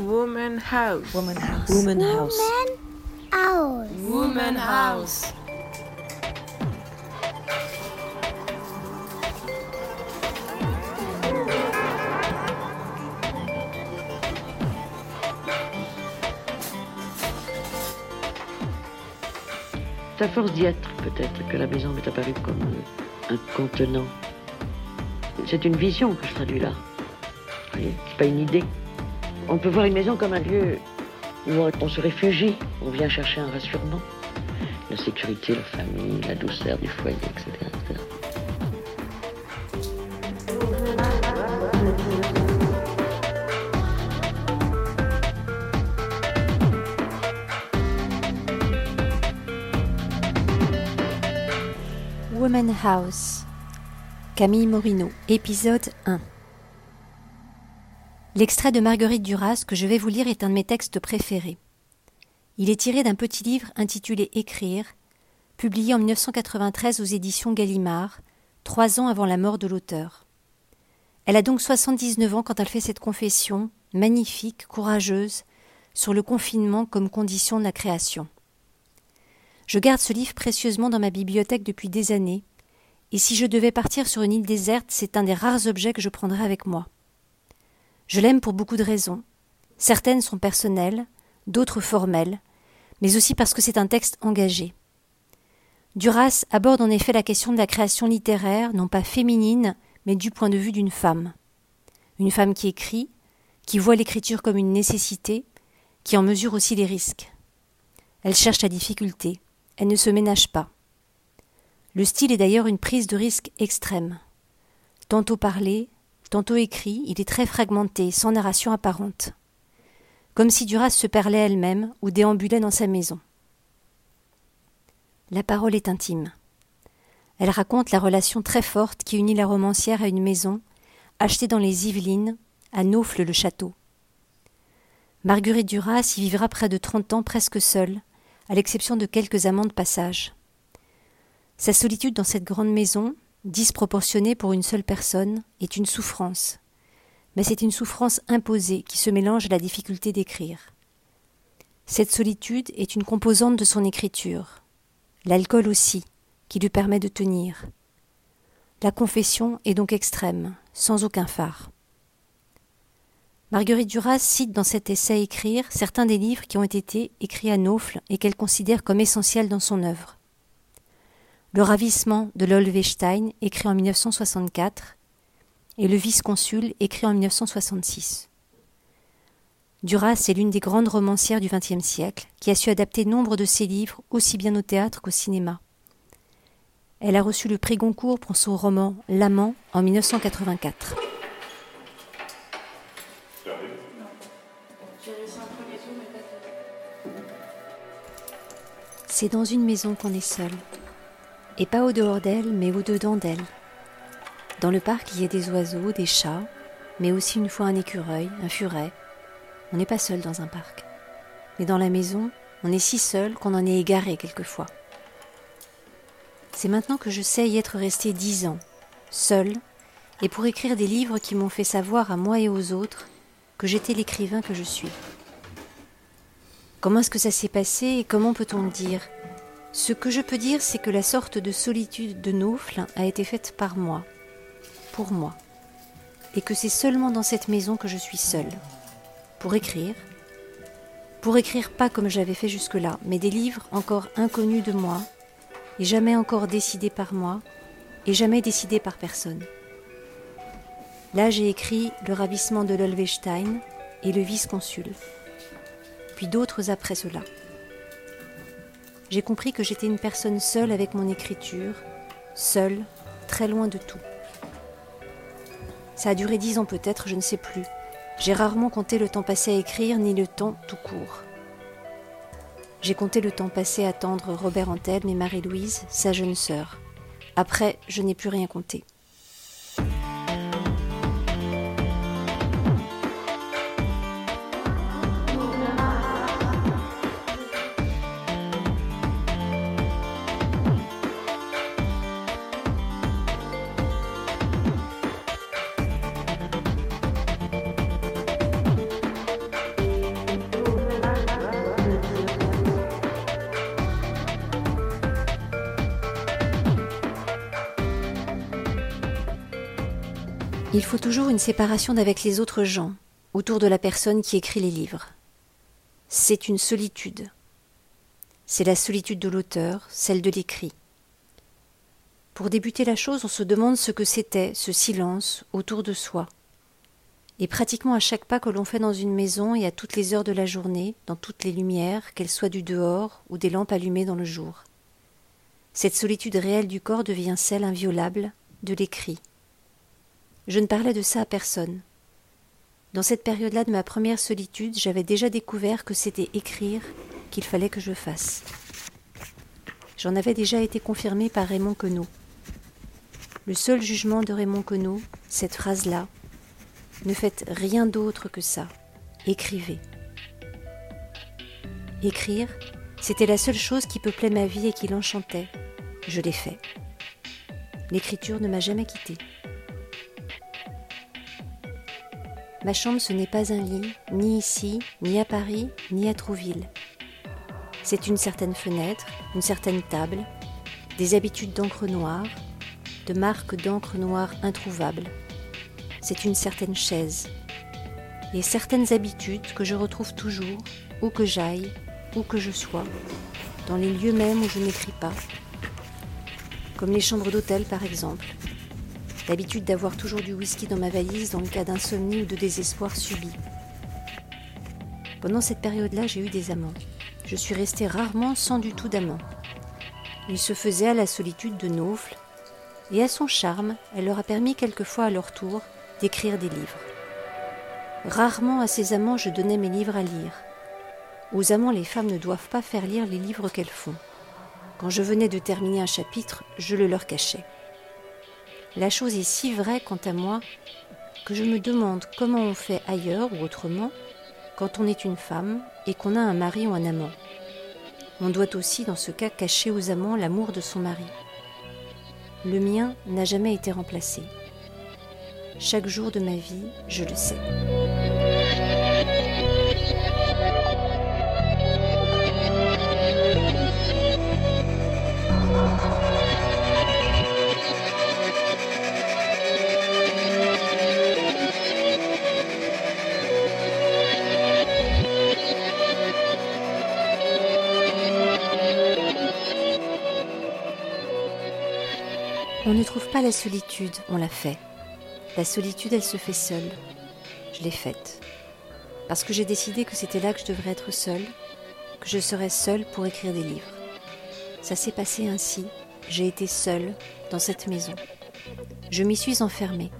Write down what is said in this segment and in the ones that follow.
Woman House. Woman House. Woman House. House. Woman House. C'est à force d'y être, peut-être, que la maison m'est apparue comme un contenant. C'est une vision que je traduis là. Vous voyez, c'est pas une idée. On peut voir une maison comme un lieu où on se réfugie, on vient chercher un rassurement. La sécurité, la famille, la douceur du foyer, etc. etc. Woman House. Camille Morino, épisode 1. L'extrait de Marguerite Duras que je vais vous lire est un de mes textes préférés. Il est tiré d'un petit livre intitulé Écrire, publié en 1993 aux éditions Gallimard, trois ans avant la mort de l'auteur. Elle a donc 79 ans quand elle fait cette confession, magnifique, courageuse, sur le confinement comme condition de la création. Je garde ce livre précieusement dans ma bibliothèque depuis des années, et si je devais partir sur une île déserte, c'est un des rares objets que je prendrais avec moi. Je l'aime pour beaucoup de raisons. Certaines sont personnelles, d'autres formelles, mais aussi parce que c'est un texte engagé. Duras aborde en effet la question de la création littéraire, non pas féminine, mais du point de vue d'une femme. Une femme qui écrit, qui voit l'écriture comme une nécessité, qui en mesure aussi les risques. Elle cherche la difficulté, elle ne se ménage pas. Le style est d'ailleurs une prise de risque extrême. Tantôt parlé, tantôt écrit, il est très fragmenté, sans narration apparente. Comme si Duras se parlait elle-même ou déambulait dans sa maison. La parole est intime. Elle raconte la relation très forte qui unit la romancière à une maison, achetée dans les Yvelines, à Naufle-le-Château. Marguerite Duras y vivra près de trente ans presque seule, à l'exception de quelques amants de passage. Sa solitude dans cette grande maison, disproportionnée pour une seule personne, est une souffrance. Mais c'est une souffrance imposée qui se mélange à la difficulté d'écrire. Cette solitude est une composante de son écriture. L'alcool aussi, qui lui permet de tenir. La confession est donc extrême, sans aucun phare. Marguerite Duras cite dans cet essai Écrire certains des livres qui ont été écrits à Naufle et qu'elle considère comme essentiels dans son œuvre. Le ravissement de Lolvestein, écrit en 1964, et Le vice-consul, écrit en 1966. Duras est l'une des grandes romancières du XXe siècle, qui a su adapter nombre de ses livres aussi bien au théâtre qu'au cinéma. Elle a reçu le prix Goncourt pour son roman L'amant en 1984. C'est dans une maison qu'on est seul. Et pas au dehors d'elle, mais au dedans d'elle. Dans le parc, il y a des oiseaux, des chats, mais aussi une fois un écureuil, un furet. On n'est pas seul dans un parc. Mais dans la maison, on est si seul qu'on en est égaré quelquefois. C'est maintenant que je sais y être resté dix ans, seul, et pour écrire des livres qui m'ont fait savoir à moi et aux autres que j'étais l'écrivain que je suis. Comment est-ce que ça s'est passé et comment peut-on le dire? Ce que je peux dire, c'est que la sorte de solitude de Naufle a été faite par moi, pour moi, et que c'est seulement dans cette maison que je suis seule, pour écrire, pour écrire pas comme j'avais fait jusque-là, mais des livres encore inconnus de moi, et jamais encore décidés par moi, et jamais décidés par personne. Là, j'ai écrit Le ravissement de Lolvestein et Le vice-consul puis d'autres après cela. J'ai compris que j'étais une personne seule avec mon écriture, seule, très loin de tout. Ça a duré dix ans peut-être, je ne sais plus. J'ai rarement compté le temps passé à écrire, ni le temps tout court. J'ai compté le temps passé à attendre Robert Antelme et Marie-Louise, sa jeune sœur. Après, je n'ai plus rien compté. Il faut toujours une séparation d'avec les autres gens, autour de la personne qui écrit les livres. C'est une solitude. C'est la solitude de l'auteur, celle de l'écrit. Pour débuter la chose, on se demande ce que c'était, ce silence, autour de soi. Et pratiquement à chaque pas que l'on fait dans une maison et à toutes les heures de la journée, dans toutes les lumières, qu'elles soient du dehors ou des lampes allumées dans le jour. Cette solitude réelle du corps devient celle inviolable de l'écrit. Je ne parlais de ça à personne. Dans cette période-là de ma première solitude, j'avais déjà découvert que c'était écrire qu'il fallait que je fasse. J'en avais déjà été confirmé par Raymond Queneau. Le seul jugement de Raymond Queneau, cette phrase-là, ne faites rien d'autre que ça. Écrivez. Écrire, c'était la seule chose qui peuplait ma vie et qui l'enchantait. Je l'ai fait. L'écriture ne m'a jamais quittée. Ma chambre, ce n'est pas un lit, ni ici, ni à Paris, ni à Trouville. C'est une certaine fenêtre, une certaine table, des habitudes d'encre noire, de marques d'encre noire introuvables. C'est une certaine chaise, et certaines habitudes que je retrouve toujours, où que j'aille, où que je sois, dans les lieux mêmes où je n'écris pas, comme les chambres d'hôtel par exemple, l'habitude d'avoir toujours du whisky dans ma valise dans le cas d'insomnie ou de désespoir subi. Pendant cette période-là, j'ai eu des amants. Je suis restée rarement sans du tout d'amants. Ils se faisaient à la solitude de Naufle, et à son charme, elle leur a permis quelquefois à leur tour d'écrire des livres. Rarement à ces amants je donnais mes livres à lire. Aux amants, les femmes ne doivent pas faire lire les livres qu'elles font. Quand je venais de terminer un chapitre, je le leur cachais. La chose est si vraie quant à moi que je me demande comment on fait ailleurs ou autrement quand on est une femme et qu'on a un mari ou un amant. On doit aussi, dans ce cas, cacher aux amants l'amour de son mari. Le mien n'a jamais été remplacé. Chaque jour de ma vie, je le sais. On ne trouve pas la solitude, on la fait. La solitude, elle se fait seule. Je l'ai faite. Parce que j'ai décidé que c'était là que je devrais être seule, que je serais seule pour écrire des livres. Ça s'est passé ainsi. J'ai été seule dans cette maison. Je m'y suis enfermée.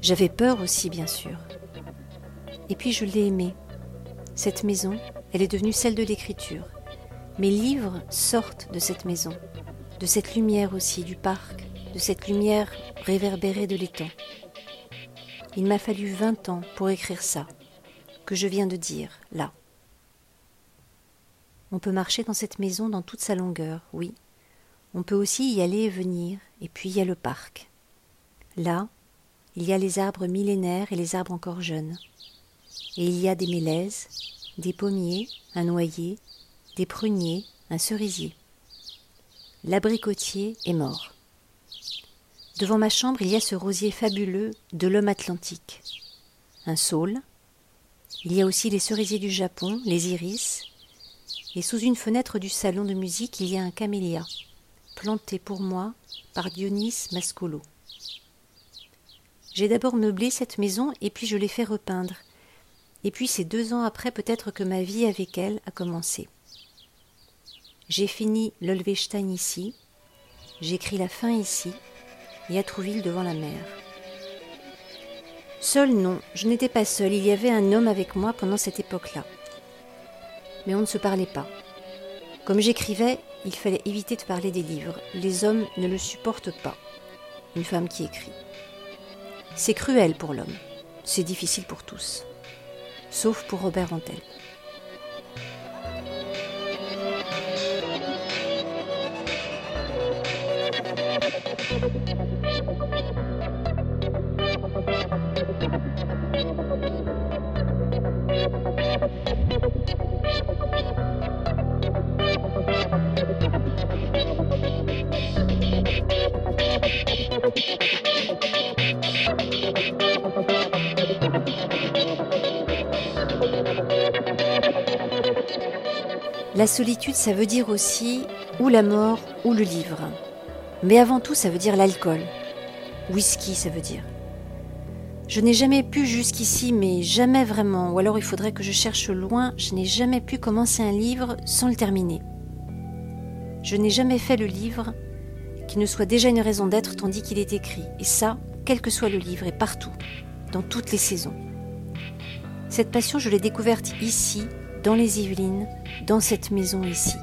J'avais peur aussi, bien sûr. Et puis je l'ai aimée. Cette maison, elle est devenue celle de l'écriture. Mes livres sortent de cette maison, de cette lumière aussi, du parc, de cette lumière réverbérée de l'étang. Il m'a fallu vingt ans pour écrire ça, que je viens de dire, là. On peut marcher dans cette maison dans toute sa longueur, oui. On peut aussi y aller et venir, et puis il y a le parc. Là, il y a les arbres millénaires et les arbres encore jeunes. Et il y a des mélèzes, des pommiers, un noyer, des pruniers, un cerisier. L'abricotier est mort. Devant ma chambre, il y a ce rosier fabuleux de l'homme atlantique. Un saule. Il y a aussi les cerisiers du Japon, les iris. Et sous une fenêtre du salon de musique, il y a un camélia, planté pour moi par Dionys Mascolo. J'ai d'abord meublé cette maison et puis je l'ai fait repeindre. Et puis c'est deux ans après peut-être que ma vie avec elle a commencé. J'ai fini l'Olvestein ici, j'écris la fin ici, et Trouville devant la mer. Seul non, je n'étais pas seule, il y avait un homme avec moi pendant cette époque-là. Mais on ne se parlait pas. Comme j'écrivais, il fallait éviter de parler des livres. Les hommes ne le supportent pas. Une femme qui écrit. C'est cruel pour l'homme. C'est difficile pour tous. Sauf pour Robert Antel. La solitude, ça veut dire aussi ou la mort ou le livre. Mais avant tout, ça veut dire l'alcool. Whisky, ça veut dire. Je n'ai jamais pu jusqu'ici, mais jamais vraiment, ou alors il faudrait que je cherche loin, je n'ai jamais pu commencer un livre sans le terminer. Je n'ai jamais fait le livre qui ne soit déjà une raison d'être tandis qu'il est écrit, et ça, quel que soit le livre, et partout, dans toutes les saisons. Cette passion, je l'ai découverte ici, dans les Yvelines, dans cette maison ici.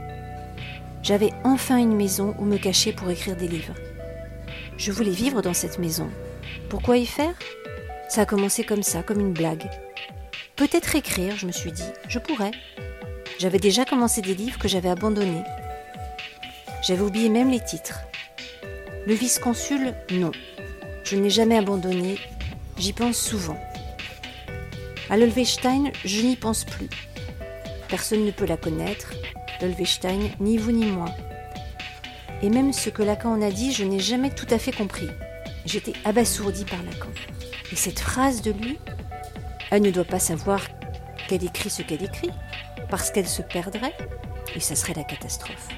J'avais enfin une maison où me cacher pour écrire des livres. Je voulais vivre dans cette maison. Pourquoi y faire? Ça a commencé comme ça, comme une blague. Peut-être écrire, je me suis dit, je pourrais. J'avais déjà commencé des livres que j'avais abandonnés. J'avais oublié même les titres. Le vice-consul, non. Je n'ai jamais abandonné, j'y pense souvent. À l'Olvestein, je n'y pense plus. Personne ne peut la connaître, l'Olvestein, ni vous ni moi. Et même ce que Lacan en a dit, je n'ai jamais tout à fait compris. J'étais abasourdi par Lacan. Et cette phrase de lui, elle ne doit pas savoir qu'elle écrit ce qu'elle écrit, parce qu'elle se perdrait, et ça serait la catastrophe.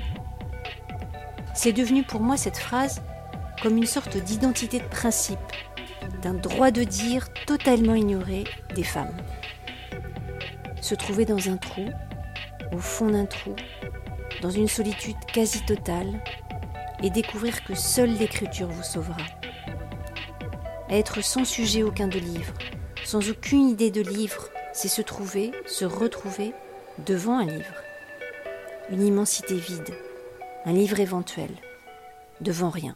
C'est devenu pour moi cette phrase comme une sorte d'identité de principe, d'un droit de dire totalement ignoré des femmes. Se trouver dans un trou, au fond d'un trou, dans une solitude quasi totale, et découvrir que seule l'écriture vous sauvera. Être sans sujet aucun de livre, sans aucune idée de livre, c'est se trouver, se retrouver devant un livre. Une immensité vide, un livre éventuel, devant rien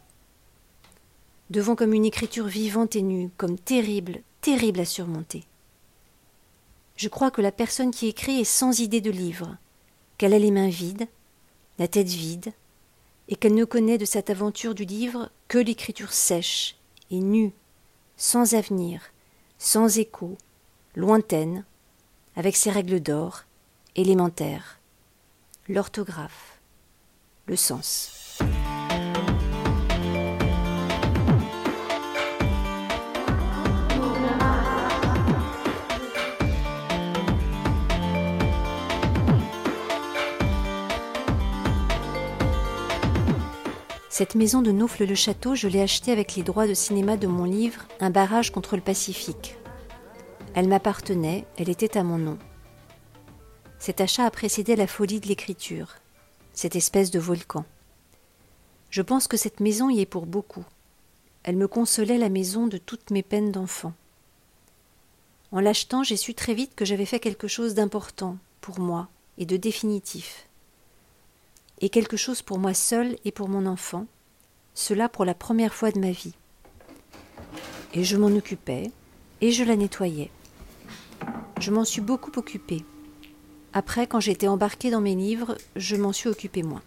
devant comme une écriture vivante et nue, comme terrible, terrible à surmonter. Je crois que la personne qui écrit est sans idée de livre, qu'elle a les mains vides, la tête vide, et qu'elle ne connaît de cette aventure du livre que l'écriture sèche et nue, sans avenir, sans écho, lointaine, avec ses règles d'or, élémentaires, l'orthographe, le sens. Cette maison de Naufle-le-Château, je l'ai achetée avec les droits de cinéma de mon livre Un barrage contre le Pacifique. Elle m'appartenait, elle était à mon nom. Cet achat a précédé la folie de l'écriture, cette espèce de volcan. Je pense que cette maison y est pour beaucoup. Elle me consolait la maison de toutes mes peines d'enfant. En l'achetant, j'ai su très vite que j'avais fait quelque chose d'important pour moi et de définitif et quelque chose pour moi seul et pour mon enfant, cela pour la première fois de ma vie. Et je m'en occupais, et je la nettoyais. Je m'en suis beaucoup occupée. Après, quand j'étais embarquée dans mes livres, je m'en suis occupée moins.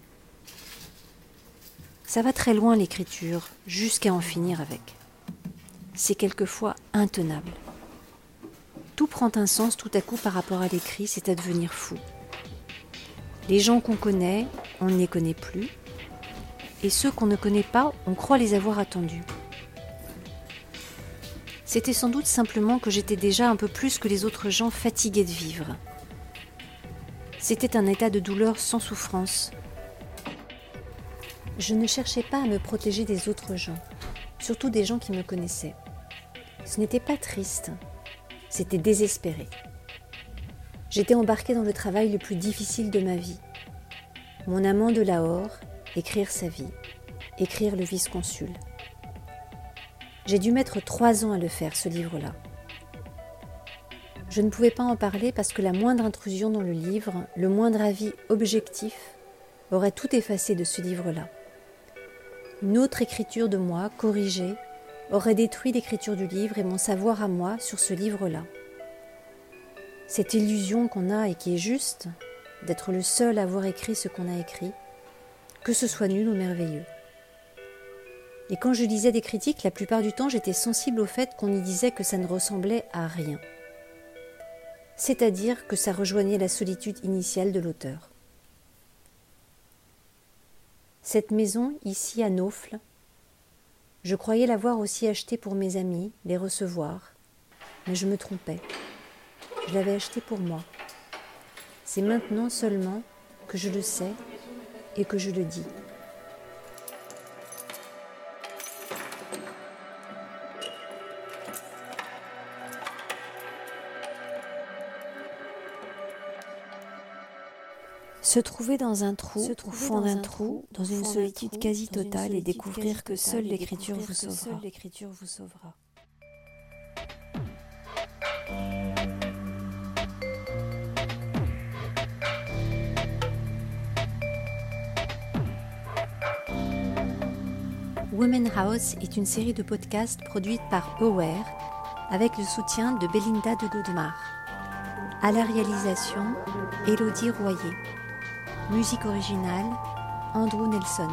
Ça va très loin l'écriture, jusqu'à en finir avec. C'est quelquefois intenable. Tout prend un sens tout à coup par rapport à l'écrit, c'est à devenir fou. Les gens qu'on connaît, on ne les connaît plus. Et ceux qu'on ne connaît pas, on croit les avoir attendus. C'était sans doute simplement que j'étais déjà un peu plus que les autres gens fatigués de vivre. C'était un état de douleur sans souffrance. Je ne cherchais pas à me protéger des autres gens, surtout des gens qui me connaissaient. Ce n'était pas triste, c'était désespéré. J'étais embarquée dans le travail le plus difficile de ma vie. Mon amant de Lahore, écrire sa vie, écrire le vice-consul. J'ai dû mettre trois ans à le faire, ce livre-là. Je ne pouvais pas en parler parce que la moindre intrusion dans le livre, le moindre avis objectif, aurait tout effacé de ce livre-là. Une autre écriture de moi, corrigée, aurait détruit l'écriture du livre et mon savoir à moi sur ce livre-là cette illusion qu'on a et qui est juste, d'être le seul à avoir écrit ce qu'on a écrit, que ce soit nul ou merveilleux. Et quand je lisais des critiques, la plupart du temps j'étais sensible au fait qu'on y disait que ça ne ressemblait à rien. C'est-à-dire que ça rejoignait la solitude initiale de l'auteur. Cette maison, ici à Naufle, je croyais l'avoir aussi achetée pour mes amis, les recevoir, mais je me trompais. Je l'avais acheté pour moi. C'est maintenant seulement, que je le sais et que je le dis. Se trouver dans un trou, au fond d'un trou, dans une solitude quasi totale et découvrir que seule l'écriture vous sauvera. Women House est une série de podcasts produite par Aware avec le soutien de Belinda de Godemar. À la réalisation, Elodie Royer. Musique originale, Andrew Nelson.